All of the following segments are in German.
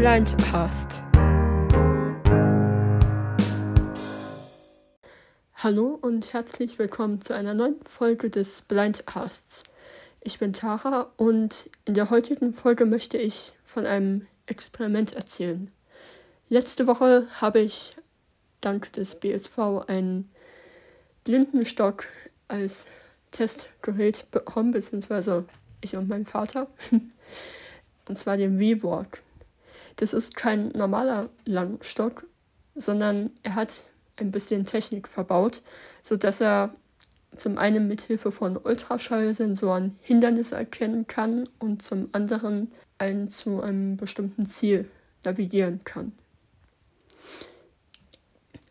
Blindcast. Hallo und herzlich willkommen zu einer neuen Folge des Blindcasts. Ich bin Tara und in der heutigen Folge möchte ich von einem Experiment erzählen. Letzte Woche habe ich dank des BSV einen Blindenstock als Testgerät bekommen, beziehungsweise ich und mein Vater. und zwar den V-Walk. Das ist kein normaler Langstock, sondern er hat ein bisschen Technik verbaut, sodass er zum einen mit Hilfe von Ultraschallsensoren Hindernisse erkennen kann und zum anderen einen zu einem bestimmten Ziel navigieren kann.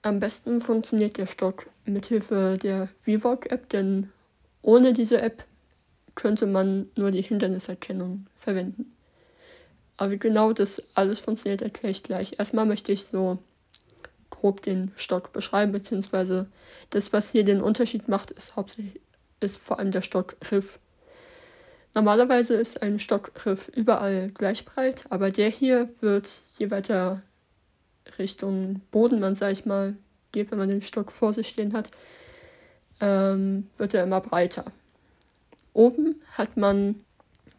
Am besten funktioniert der Stock mit Hilfe der VWalk-App, denn ohne diese App könnte man nur die Hinderniserkennung verwenden. Aber wie genau das alles funktioniert, erkläre ich gleich. Erstmal möchte ich so grob den Stock beschreiben, beziehungsweise das, was hier den Unterschied macht, ist hauptsächlich ist vor allem der Stockgriff. Normalerweise ist ein Stockgriff überall gleich breit, aber der hier wird, je weiter Richtung Boden man, sag ich mal, geht, wenn man den Stock vor sich stehen hat, ähm, wird er immer breiter. Oben hat man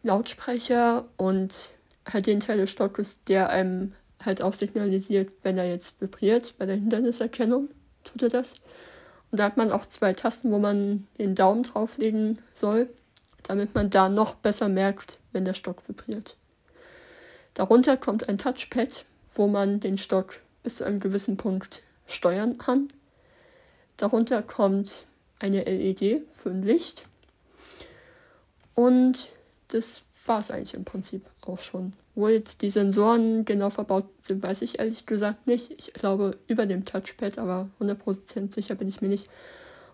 Lautsprecher und halt den Teil des Stockes, der einem halt auch signalisiert, wenn er jetzt vibriert, bei der Hinderniserkennung tut er das. Und da hat man auch zwei Tasten, wo man den Daumen drauflegen soll, damit man da noch besser merkt, wenn der Stock vibriert. Darunter kommt ein Touchpad, wo man den Stock bis zu einem gewissen Punkt steuern kann. Darunter kommt eine LED für ein Licht. Und das war es eigentlich im Prinzip auch schon. Wo jetzt die Sensoren genau verbaut sind, weiß ich ehrlich gesagt nicht. Ich glaube über dem Touchpad, aber 100% sicher bin ich mir nicht.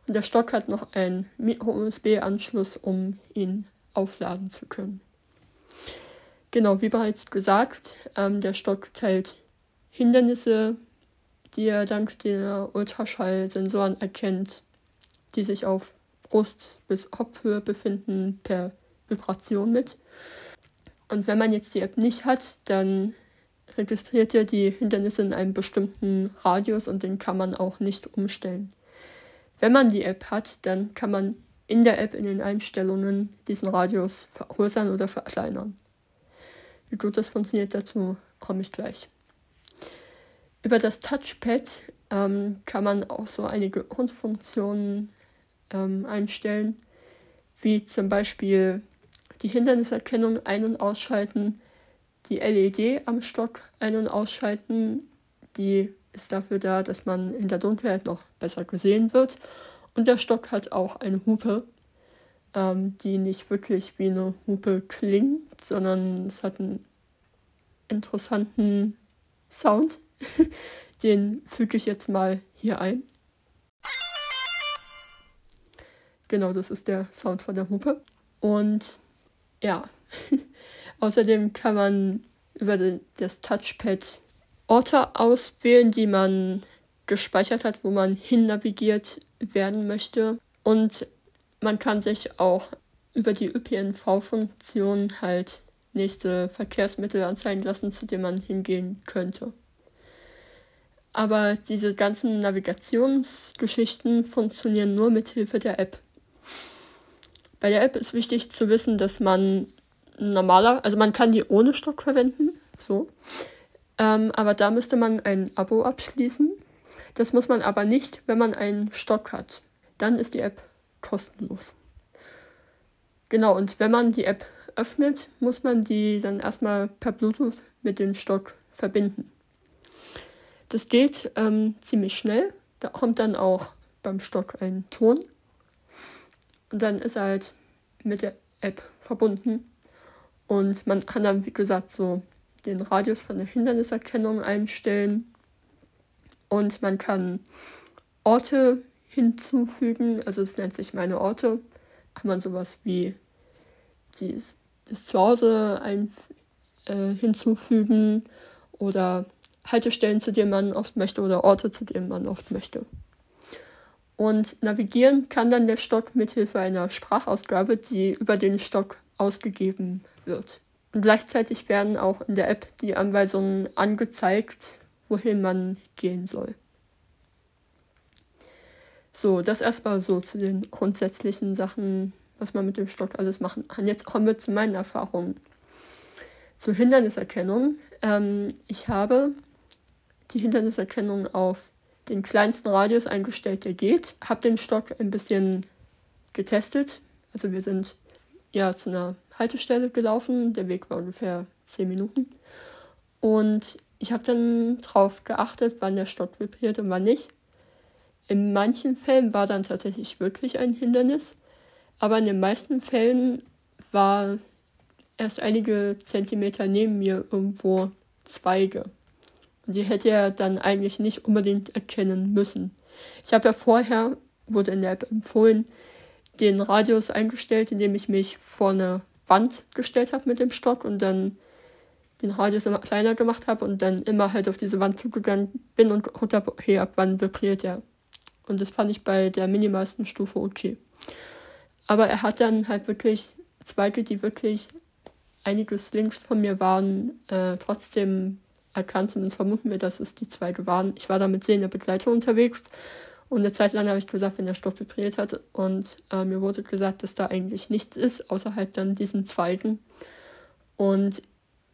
Und der Stock hat noch einen Micro-USB-Anschluss, um ihn aufladen zu können. Genau, wie bereits gesagt, ähm, der Stock teilt Hindernisse, die er dank der Ultraschallsensoren erkennt, die sich auf Brust- bis Kopfhöhe befinden, per Vibration mit. Und wenn man jetzt die App nicht hat, dann registriert er die Hindernisse in einem bestimmten Radius und den kann man auch nicht umstellen. Wenn man die App hat, dann kann man in der App in den Einstellungen diesen Radius vergrößern oder verkleinern. Wie gut das funktioniert, dazu komme ich gleich. Über das Touchpad ähm, kann man auch so einige Grundfunktionen ähm, einstellen, wie zum Beispiel die Hinderniserkennung ein- und ausschalten, die LED am Stock ein- und ausschalten, die ist dafür da, dass man in der Dunkelheit noch besser gesehen wird. Und der Stock hat auch eine Hupe, ähm, die nicht wirklich wie eine Hupe klingt, sondern es hat einen interessanten Sound. Den füge ich jetzt mal hier ein. Genau, das ist der Sound von der Hupe. Und ja, außerdem kann man über das Touchpad Orte auswählen, die man gespeichert hat, wo man hin navigiert werden möchte. Und man kann sich auch über die ÖPNV-Funktion halt nächste Verkehrsmittel anzeigen lassen, zu denen man hingehen könnte. Aber diese ganzen Navigationsgeschichten funktionieren nur mit Hilfe der App. Bei der App ist wichtig zu wissen, dass man normaler, also man kann die ohne Stock verwenden, so. Ähm, aber da müsste man ein Abo abschließen. Das muss man aber nicht, wenn man einen Stock hat. Dann ist die App kostenlos. Genau, und wenn man die App öffnet, muss man die dann erstmal per Bluetooth mit dem Stock verbinden. Das geht ähm, ziemlich schnell. Da kommt dann auch beim Stock ein Ton. Und dann ist er halt mit der App verbunden. Und man kann dann, wie gesagt, so den Radius von der Hinderniserkennung einstellen. Und man kann Orte hinzufügen. Also es nennt sich meine Orte. Kann man sowas wie die, das Zuhause ein, äh, hinzufügen oder Haltestellen, zu denen man oft möchte oder Orte, zu denen man oft möchte. Und navigieren kann dann der Stock mithilfe einer Sprachausgabe, die über den Stock ausgegeben wird. Und gleichzeitig werden auch in der App die Anweisungen angezeigt, wohin man gehen soll. So, das erstmal so zu den grundsätzlichen Sachen, was man mit dem Stock alles machen kann. Jetzt kommen wir zu meinen Erfahrungen. Zur Hinderniserkennung. Ähm, ich habe die Hinderniserkennung auf den kleinsten Radius eingestellt, der geht. Habe den Stock ein bisschen getestet. Also wir sind ja zu einer Haltestelle gelaufen. Der Weg war ungefähr 10 Minuten. Und ich habe dann darauf geachtet, wann der Stock vibriert und wann nicht. In manchen Fällen war dann tatsächlich wirklich ein Hindernis, aber in den meisten Fällen war erst einige Zentimeter neben mir irgendwo Zweige. Die hätte er dann eigentlich nicht unbedingt erkennen müssen. Ich habe ja vorher, wurde in der App empfohlen, den Radius eingestellt, indem ich mich vor eine Wand gestellt habe mit dem Stock und dann den Radius immer kleiner gemacht habe und dann immer halt auf diese Wand zugegangen bin und geguckt habe, okay, ab wann vibriert er. Und das fand ich bei der minimalsten Stufe okay. Aber er hat dann halt wirklich Zweige, die wirklich einiges links von mir waren, äh, trotzdem erkannt. Zumindest vermuten wir, dass es die Zweige waren. Ich war da mit sehender Begleitung unterwegs und eine Zeit lang habe ich gesagt, wenn der Stoff vibriert hat. Und äh, mir wurde gesagt, dass da eigentlich nichts ist, außer halt dann diesen Zweigen. Und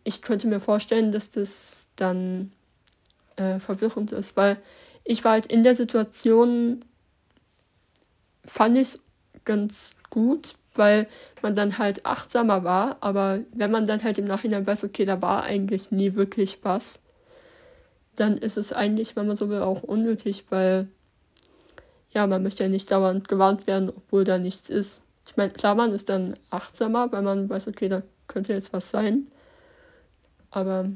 ich könnte mir vorstellen, dass das dann äh, verwirrend ist, weil ich war halt in der Situation, fand ich es ganz gut, weil man dann halt achtsamer war, aber wenn man dann halt im Nachhinein weiß, okay, da war eigentlich nie wirklich was, dann ist es eigentlich, wenn man so will, auch unnötig, weil ja, man möchte ja nicht dauernd gewarnt werden, obwohl da nichts ist. Ich meine, klar, man ist dann achtsamer, weil man weiß, okay, da könnte jetzt was sein. Aber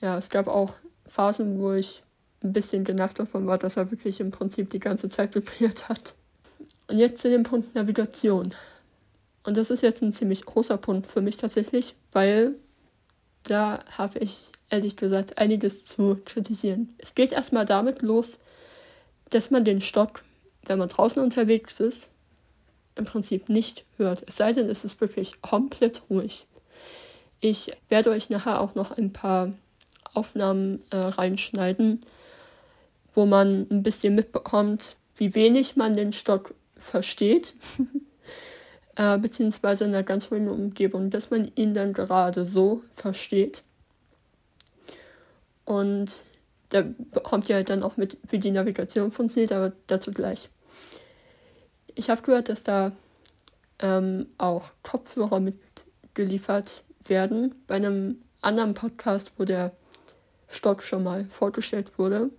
ja, es gab auch Phasen, wo ich ein bisschen genervt davon war, dass er wirklich im Prinzip die ganze Zeit vibriert hat. Und jetzt zu dem Punkt Navigation. Und das ist jetzt ein ziemlich großer Punkt für mich tatsächlich, weil da habe ich ehrlich gesagt einiges zu kritisieren. Es geht erstmal damit los, dass man den Stock, wenn man draußen unterwegs ist, im Prinzip nicht hört. Es sei denn, es ist wirklich komplett ruhig. Ich werde euch nachher auch noch ein paar Aufnahmen äh, reinschneiden, wo man ein bisschen mitbekommt, wie wenig man den Stock versteht, äh, beziehungsweise in einer ganz ruhigen Umgebung, dass man ihn dann gerade so versteht. Und da bekommt ihr halt dann auch mit, wie die Navigation funktioniert, aber dazu gleich. Ich habe gehört, dass da ähm, auch Kopfhörer mitgeliefert werden. Bei einem anderen Podcast, wo der Stock schon mal vorgestellt wurde.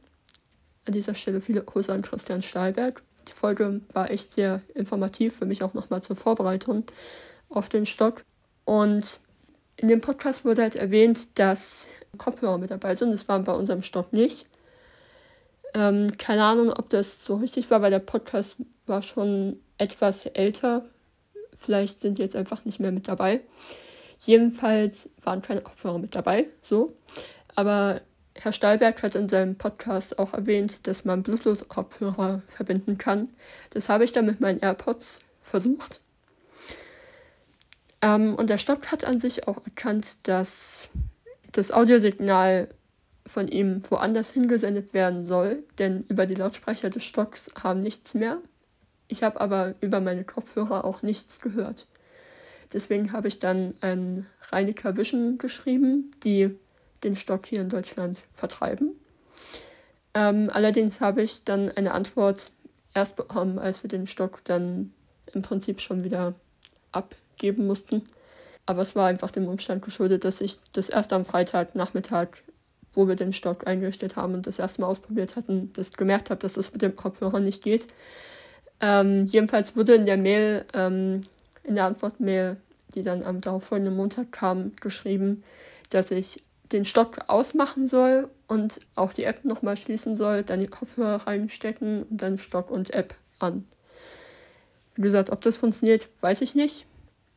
An dieser Stelle viele Grüße an Christian Stahlberg. Die Folge war echt sehr informativ, für mich auch nochmal zur Vorbereitung auf den Stock. Und in dem Podcast wurde halt erwähnt, dass Kopfhörer mit dabei sind. Das waren bei unserem Stock nicht. Ähm, keine Ahnung, ob das so richtig war, weil der Podcast war schon etwas älter. Vielleicht sind die jetzt einfach nicht mehr mit dabei. Jedenfalls waren keine Kopfhörer mit dabei, so. Aber Herr Stahlberg hat in seinem Podcast auch erwähnt, dass man Bluetooth-Kopfhörer verbinden kann. Das habe ich dann mit meinen AirPods versucht. Ähm, und der Stock hat an sich auch erkannt, dass das Audiosignal von ihm woanders hingesendet werden soll, denn über die Lautsprecher des Stocks haben nichts mehr. Ich habe aber über meine Kopfhörer auch nichts gehört. Deswegen habe ich dann ein Reinecker Vision geschrieben, die den Stock hier in Deutschland vertreiben. Ähm, allerdings habe ich dann eine Antwort erst bekommen, als wir den Stock dann im Prinzip schon wieder abgeben mussten. Aber es war einfach dem Umstand geschuldet, dass ich das erst am Freitagnachmittag, wo wir den Stock eingerichtet haben und das erste Mal ausprobiert hatten, das gemerkt habe, dass das mit dem Kopfhörer nicht geht. Ähm, jedenfalls wurde in der Mail, ähm, in der Antwortmail, die dann am darauffolgenden Montag kam, geschrieben, dass ich den Stock ausmachen soll und auch die App nochmal schließen soll, dann die Kopfhörer reinstecken und dann Stock und App an. Wie gesagt, ob das funktioniert, weiß ich nicht.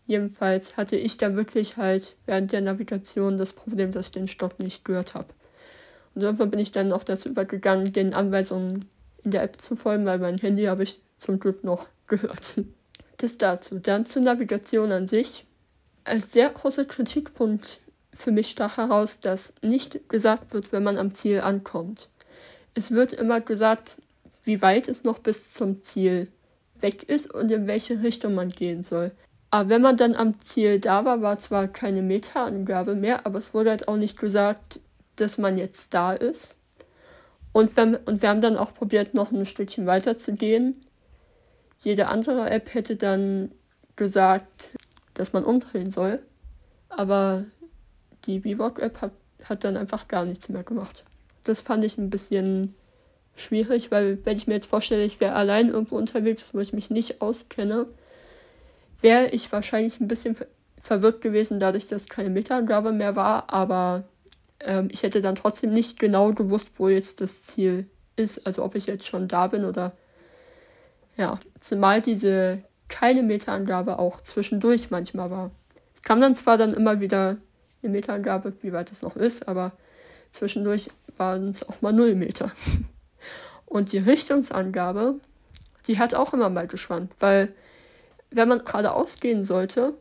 Jedenfalls hatte ich da wirklich halt während der Navigation das Problem, dass ich den Stock nicht gehört habe. Und irgendwann bin ich dann auch dazu übergegangen, den Anweisungen in der App zu folgen, weil mein Handy habe ich zum Glück noch gehört. Das dazu. Dann zur Navigation an sich. als sehr großer Kritikpunkt für mich stach heraus, dass nicht gesagt wird, wenn man am Ziel ankommt. Es wird immer gesagt, wie weit es noch bis zum Ziel weg ist und in welche Richtung man gehen soll. Aber wenn man dann am Ziel da war, war zwar keine Meta-Angabe mehr, aber es wurde halt auch nicht gesagt, dass man jetzt da ist. Und, wenn, und wir haben dann auch probiert, noch ein Stückchen weiter zu gehen. Jede andere App hätte dann gesagt, dass man umdrehen soll. Aber die Bivouac-App hat, hat dann einfach gar nichts mehr gemacht. Das fand ich ein bisschen schwierig, weil wenn ich mir jetzt vorstelle, ich wäre allein irgendwo unterwegs, wo ich mich nicht auskenne, wäre ich wahrscheinlich ein bisschen verwirrt gewesen, dadurch, dass keine Meta-Angabe mehr war, aber ähm, ich hätte dann trotzdem nicht genau gewusst, wo jetzt das Ziel ist, also ob ich jetzt schon da bin oder ja, zumal diese keine Meta-Angabe auch zwischendurch manchmal war. Es kam dann zwar dann immer wieder eine Meta-Angabe, wie weit es noch ist, aber zwischendurch waren es auch mal 0 Meter. Und die Richtungsangabe, die hat auch immer mal geschwankt, weil wenn man geradeaus gehen sollte,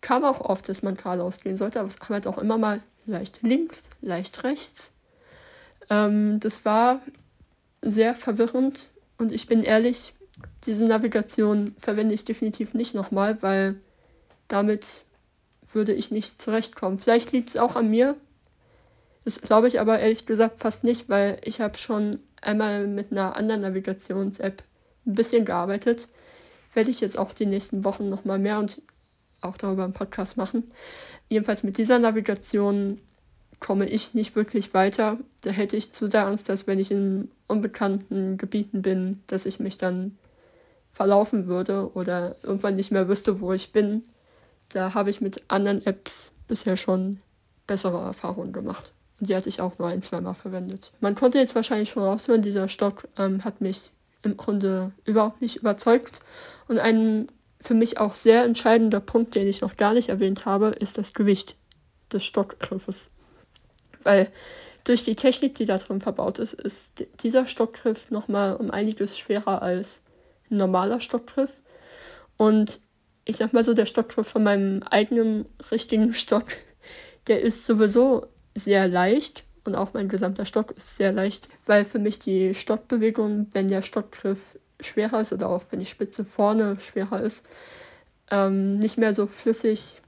kam auch oft, dass man geradeaus gehen sollte, aber es kam halt auch immer mal leicht links, leicht rechts. Ähm, das war sehr verwirrend und ich bin ehrlich, diese Navigation verwende ich definitiv nicht nochmal, weil damit würde ich nicht zurechtkommen. Vielleicht liegt es auch an mir. Das glaube ich aber ehrlich gesagt fast nicht, weil ich habe schon einmal mit einer anderen Navigations-App ein bisschen gearbeitet. Werde ich jetzt auch die nächsten Wochen nochmal mehr und auch darüber einen Podcast machen. Jedenfalls mit dieser Navigation komme ich nicht wirklich weiter. Da hätte ich zu sehr Angst, dass wenn ich in unbekannten Gebieten bin, dass ich mich dann verlaufen würde oder irgendwann nicht mehr wüsste, wo ich bin. Da habe ich mit anderen Apps bisher schon bessere Erfahrungen gemacht. Und die hatte ich auch nur ein, zweimal verwendet. Man konnte jetzt wahrscheinlich schon raushören, dieser Stock ähm, hat mich im Grunde überhaupt nicht überzeugt. Und ein für mich auch sehr entscheidender Punkt, den ich noch gar nicht erwähnt habe, ist das Gewicht des Stockgriffes. Weil durch die Technik, die da drin verbaut ist, ist dieser Stockgriff nochmal um einiges schwerer als ein normaler Stockgriff. Und ich sag mal so, der Stockgriff von meinem eigenen richtigen Stock, der ist sowieso sehr leicht und auch mein gesamter Stock ist sehr leicht, weil für mich die Stockbewegung, wenn der Stockgriff schwerer ist oder auch wenn die Spitze vorne schwerer ist, ähm, nicht mehr so flüssig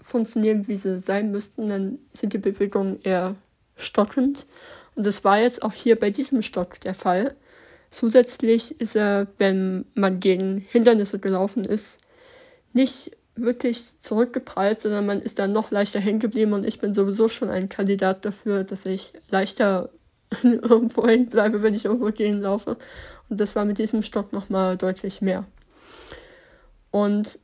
funktionieren, wie sie sein müssten, dann sind die Bewegungen eher stockend. Und das war jetzt auch hier bei diesem Stock der Fall. Zusätzlich ist er, wenn man gegen Hindernisse gelaufen ist, nicht wirklich zurückgeprallt, sondern man ist dann noch leichter hängen geblieben und ich bin sowieso schon ein Kandidat dafür, dass ich leichter irgendwo hängen bleibe, wenn ich irgendwo gehen laufe. Und das war mit diesem Stock nochmal deutlich mehr. Und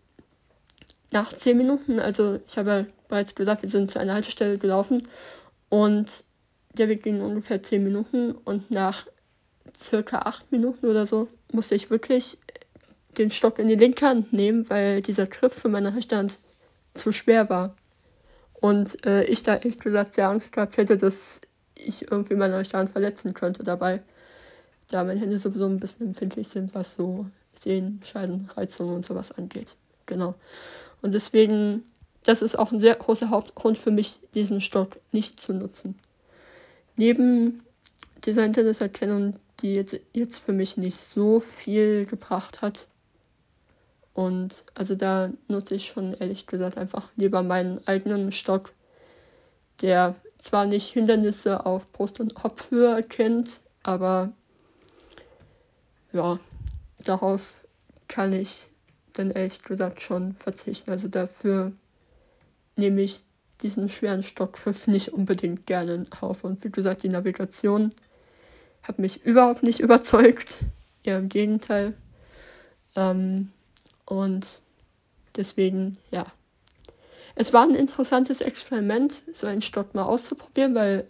nach zehn Minuten, also ich habe bereits gesagt, wir sind zu einer Haltestelle gelaufen und der Weg ging ungefähr zehn Minuten und nach circa acht Minuten oder so musste ich wirklich den Stock in die linke Hand nehmen, weil dieser Griff für meine rechte Hand zu schwer war. Und äh, ich da echt gesagt sehr Angst gehabt hätte, dass ich irgendwie meine rechte Hand verletzen könnte dabei. Da meine Hände sowieso ein bisschen empfindlich sind, was so Sehenscheiden, Reizungen und sowas angeht. Genau. Und deswegen, das ist auch ein sehr großer Hauptgrund für mich, diesen Stock nicht zu nutzen. Neben dieser Interneterkennung, die jetzt, jetzt für mich nicht so viel gebracht hat, und also da nutze ich schon ehrlich gesagt einfach lieber meinen eigenen Stock, der zwar nicht Hindernisse auf Brust- und Kopfhöhe erkennt, aber ja, darauf kann ich dann ehrlich gesagt schon verzichten. Also dafür nehme ich diesen schweren Stockgriff nicht unbedingt gerne auf. Und wie gesagt, die Navigation hat mich überhaupt nicht überzeugt. Eher im Gegenteil. Ähm, und deswegen, ja. Es war ein interessantes Experiment, so einen Stock mal auszuprobieren, weil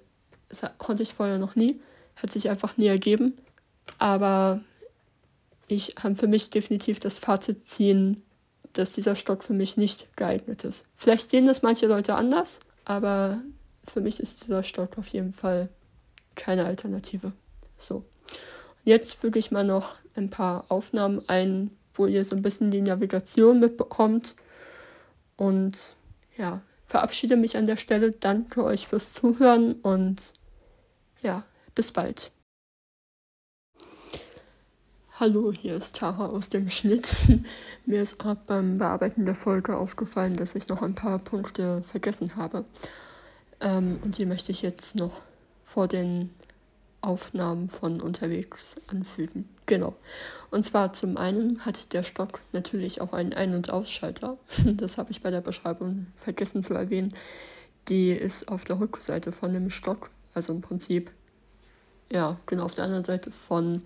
das konnte ich vorher noch nie. Hat sich einfach nie ergeben. Aber ich kann für mich definitiv das Fazit ziehen, dass dieser Stock für mich nicht geeignet ist. Vielleicht sehen das manche Leute anders, aber für mich ist dieser Stock auf jeden Fall keine Alternative. So. Jetzt füge ich mal noch ein paar Aufnahmen ein, wo ihr so ein bisschen die Navigation mitbekommt. Und ja, verabschiede mich an der Stelle. Danke euch fürs Zuhören und ja, bis bald. Hallo, hier ist Tara aus dem Schnitt. Mir ist gerade beim Bearbeiten der Folge aufgefallen, dass ich noch ein paar Punkte vergessen habe. Ähm, und die möchte ich jetzt noch vor den Aufnahmen von unterwegs anfügen. Genau. Und zwar zum einen hat der Stock natürlich auch einen Ein- und Ausschalter. Das habe ich bei der Beschreibung vergessen zu erwähnen. Die ist auf der Rückseite von dem Stock, also im Prinzip, ja, genau auf der anderen Seite von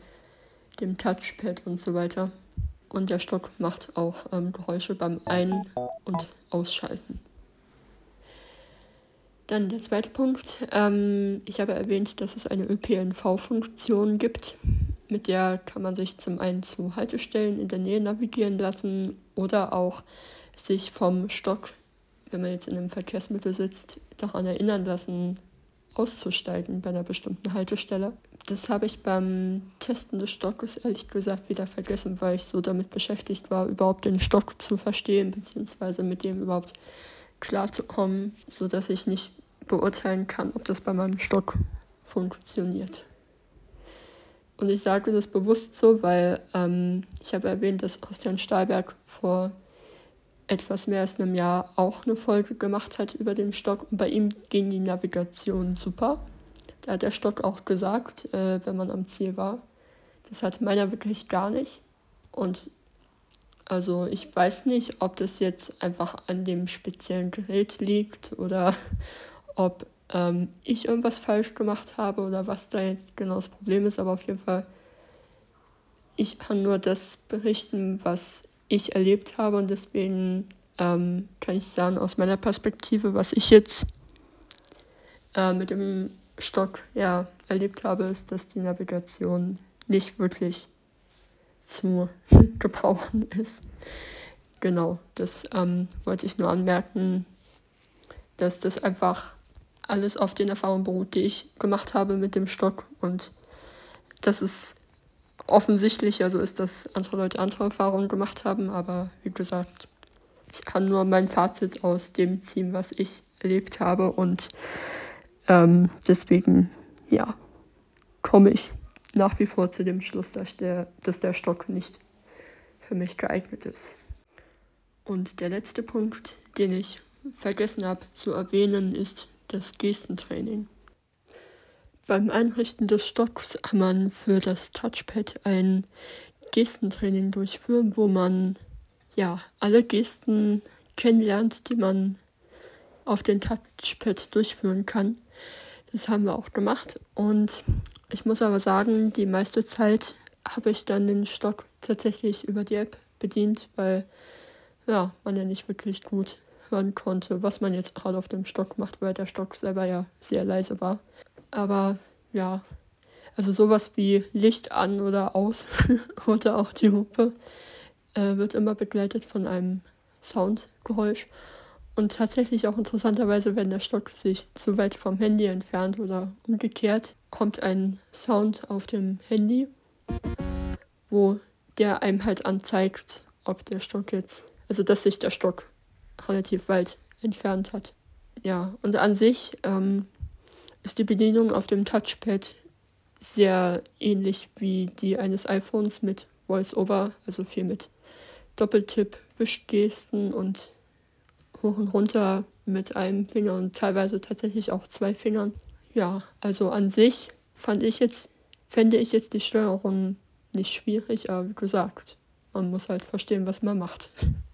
dem Touchpad und so weiter. Und der Stock macht auch ähm, Geräusche beim Ein- und Ausschalten. Dann der zweite Punkt. Ähm, ich habe erwähnt, dass es eine ÖPNV-Funktion gibt. Mit der kann man sich zum einen zu Haltestellen in der Nähe navigieren lassen oder auch sich vom Stock, wenn man jetzt in einem Verkehrsmittel sitzt, daran erinnern lassen, auszusteigen bei einer bestimmten Haltestelle. Das habe ich beim Testen des Stockes ehrlich gesagt wieder vergessen, weil ich so damit beschäftigt war, überhaupt den Stock zu verstehen, beziehungsweise mit dem überhaupt klarzukommen, sodass ich nicht beurteilen kann, ob das bei meinem Stock funktioniert. Und ich sage das bewusst so, weil ähm, ich habe erwähnt, dass Christian Stahlberg vor etwas mehr als einem Jahr auch eine Folge gemacht hat über den Stock. Und bei ihm ging die Navigation super. Da hat der Stock auch gesagt, äh, wenn man am Ziel war. Das hatte meiner wirklich gar nicht. Und also ich weiß nicht, ob das jetzt einfach an dem speziellen Gerät liegt oder ob ähm, ich irgendwas falsch gemacht habe oder was da jetzt genau das Problem ist, aber auf jeden Fall, ich kann nur das berichten, was ich erlebt habe und deswegen ähm, kann ich sagen, aus meiner Perspektive, was ich jetzt äh, mit dem Stock ja, erlebt habe, ist, dass die Navigation nicht wirklich zu gebrauchen ist. Genau, das ähm, wollte ich nur anmerken, dass das einfach alles auf den Erfahrungen beruht, die ich gemacht habe mit dem Stock. Und das ist offensichtlich, also ist, dass andere Leute andere Erfahrungen gemacht haben. Aber wie gesagt, ich kann nur mein Fazit aus dem ziehen, was ich erlebt habe. Und ähm, deswegen, ja, komme ich nach wie vor zu dem Schluss, dass der, dass der Stock nicht für mich geeignet ist. Und der letzte Punkt, den ich vergessen habe zu erwähnen, ist das Gestentraining. Beim Einrichten des Stocks kann man für das Touchpad ein Gestentraining durchführen, wo man ja alle Gesten kennenlernt, die man auf den Touchpad durchführen kann. Das haben wir auch gemacht und ich muss aber sagen, die meiste Zeit habe ich dann den Stock tatsächlich über die App bedient, weil ja, man ja nicht wirklich gut hören konnte, was man jetzt gerade auf dem Stock macht, weil der Stock selber ja sehr leise war. Aber ja, also sowas wie Licht an oder aus oder auch die Hupe äh, wird immer begleitet von einem Soundgeräusch. Und tatsächlich auch interessanterweise, wenn der Stock sich zu weit vom Handy entfernt oder umgekehrt, kommt ein Sound auf dem Handy, wo der einem halt anzeigt, ob der Stock jetzt, also dass sich der Stock relativ weit entfernt hat. Ja, und an sich ähm, ist die Bedienung auf dem Touchpad sehr ähnlich wie die eines iPhones mit VoiceOver, also viel mit Doppeltipp, Wischgesten und hoch und runter mit einem Finger und teilweise tatsächlich auch zwei Fingern. Ja, also an sich fand ich jetzt, fände ich jetzt die Steuerung nicht schwierig, aber wie gesagt, man muss halt verstehen, was man macht.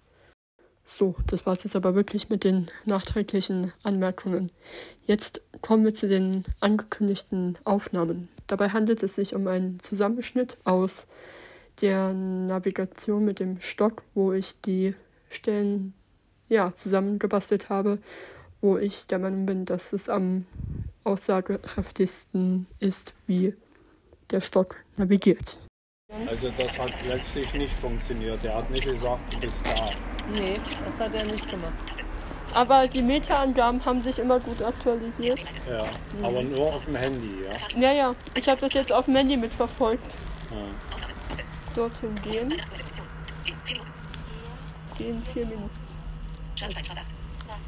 So, das war es jetzt aber wirklich mit den nachträglichen Anmerkungen. Jetzt kommen wir zu den angekündigten Aufnahmen. Dabei handelt es sich um einen Zusammenschnitt aus der Navigation mit dem Stock, wo ich die Stellen ja, zusammengebastelt habe, wo ich der Meinung bin, dass es am aussagekräftigsten ist, wie der Stock navigiert. Also das hat letztlich nicht funktioniert. Er hat nicht gesagt, du bist da. Nee, das hat er nicht gemacht. Aber die Meta-Angaben haben sich immer gut aktualisiert. Ja, mhm. aber nur auf dem Handy, ja? Ja, ja. Ich habe das jetzt auf dem Handy mitverfolgt. Ja. Dorthin gehen. Gehen vier Minuten. Schornsteinstraße. Das ist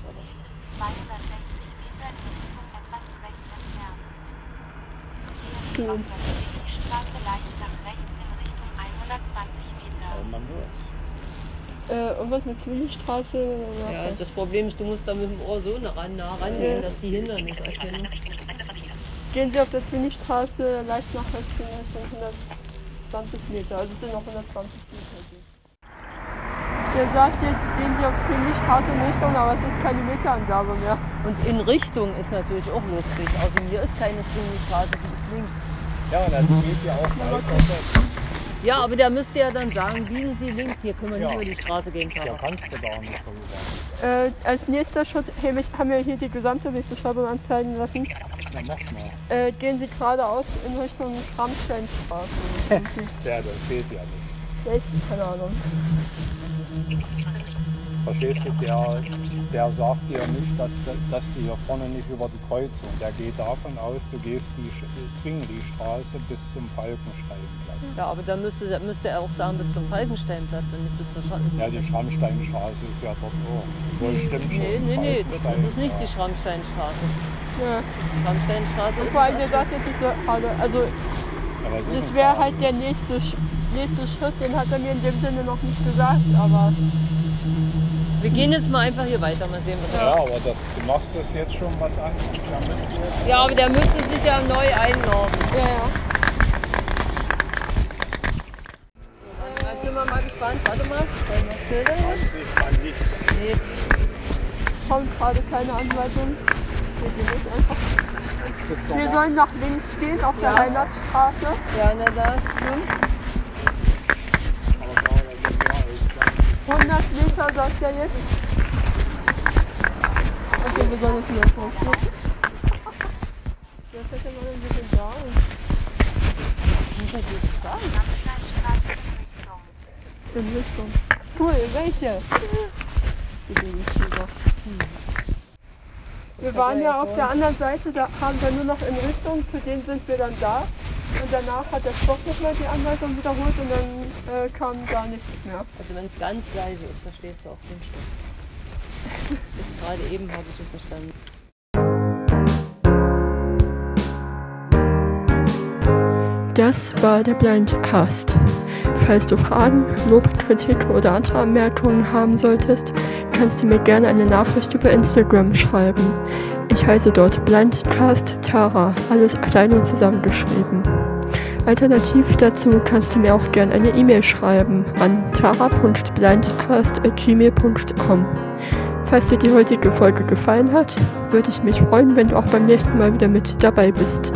260 Meter in Richtung etwas rechts entfernt. Gehen Sie auf der Zwillingsstraße leicht nach rechts in Richtung 120 Meter. Aber man hört's. Äh, irgendwas mit Zwillingsstraße. Ja, das Problem ist, du musst da mit dem Ohr so nah ran, nah rangehen, dass die Hindernisse erkennen. Gehen Sie auf der Zwillingsstraße leicht nach rechts in Richtung 120 Meter. Also es sind noch 120 Meter. Der sagt jetzt, gehen Sie auf Zwillingsstraße in Richtung, aber es ist keine Meterangabe mehr. Und in Richtung ist natürlich auch lustig. Also hier ist keine Zwillingsstraße, die ist links. Ja, und dann geht ja auch. Ja, aber der müsste ja dann sagen, biegen Sie links, hier können wir nicht Ja. über die Straße gehen. Ja, Papa. kannst du da nicht drüber. Äh, als nächster Schritt hey, mich- haben wir hier die gesamte Wegbeschreibung anzeigen lassen. Na, mach mal. Äh, gehen Sie geradeaus in Richtung Schrammsteinstraße. Der, das fehlt ja nicht. Echt? Keine Ahnung. Verstehst du, der, der sagt dir nicht, dass, dass du hier vorne nicht über die Kreuzung. Der geht davon aus, du gehst die Zwingli-Straße bis zum Falkensteinplatz. Ja, aber dann müsste, müsste er auch sagen, bis zum Falkensteinplatz und nicht bis zur Schatten. Ja, die Schrammsteinstraße ist ja dort auch. Wohl stimmt schon. Nee, nee, nee, das ist nicht die Schrammsteinstraße. Ja. Schrammsteinstraße Und vor allem, der sagt jetzt diese gerade, also Aber es ist das wäre halt der nächste, nächste Schritt, den hat er mir in dem Sinne noch nicht gesagt, aber Wir gehen jetzt mal einfach hier weiter, mal sehen, was Ja, aber das, du machst das jetzt schon was an. damit Ja, aber der müsste sich ja neu einloggen. ja, ja. Jetzt sind wir mal gespannt. Warte mal. Ist. Nee, Kommt gerade keine Anweisung. Wir gehen jetzt einfach. Ist Wir sollen nach links gehen auf der Ja. Ja, na da, aber da als 100 Meter sagt er jetzt. Okay, wir sollen jetzt hier hochgehen. Jetzt hätte man ein bisschen da und Schornsteinstraße in Richtung. in Richtung. Cool, welche? Wir waren ja auf der anderen Seite, da haben wir nur noch in Richtung, zu denen sind wir dann da. Und danach hat der Stock nochmal die Anweisung wiederholt und dann äh, kam gar nichts mehr. Also wenn es ganz leise ist, verstehst du auch den Stoff. Bis gerade eben habe ich es verstanden. Das war der Blindcast. Falls du Fragen, Lob, Kritik oder andere Anmerkungen haben solltest, kannst du mir gerne eine Nachricht über Instagram schreiben. Ich heiße dort Blindcast Tara, alles klein und zusammengeschrieben. Alternativ dazu kannst du mir auch gerne eine E-Mail schreiben an tara.blindcast.gmail.com. Falls dir die heutige Folge gefallen hat, würde ich mich freuen, wenn du auch beim nächsten Mal wieder mit dabei bist.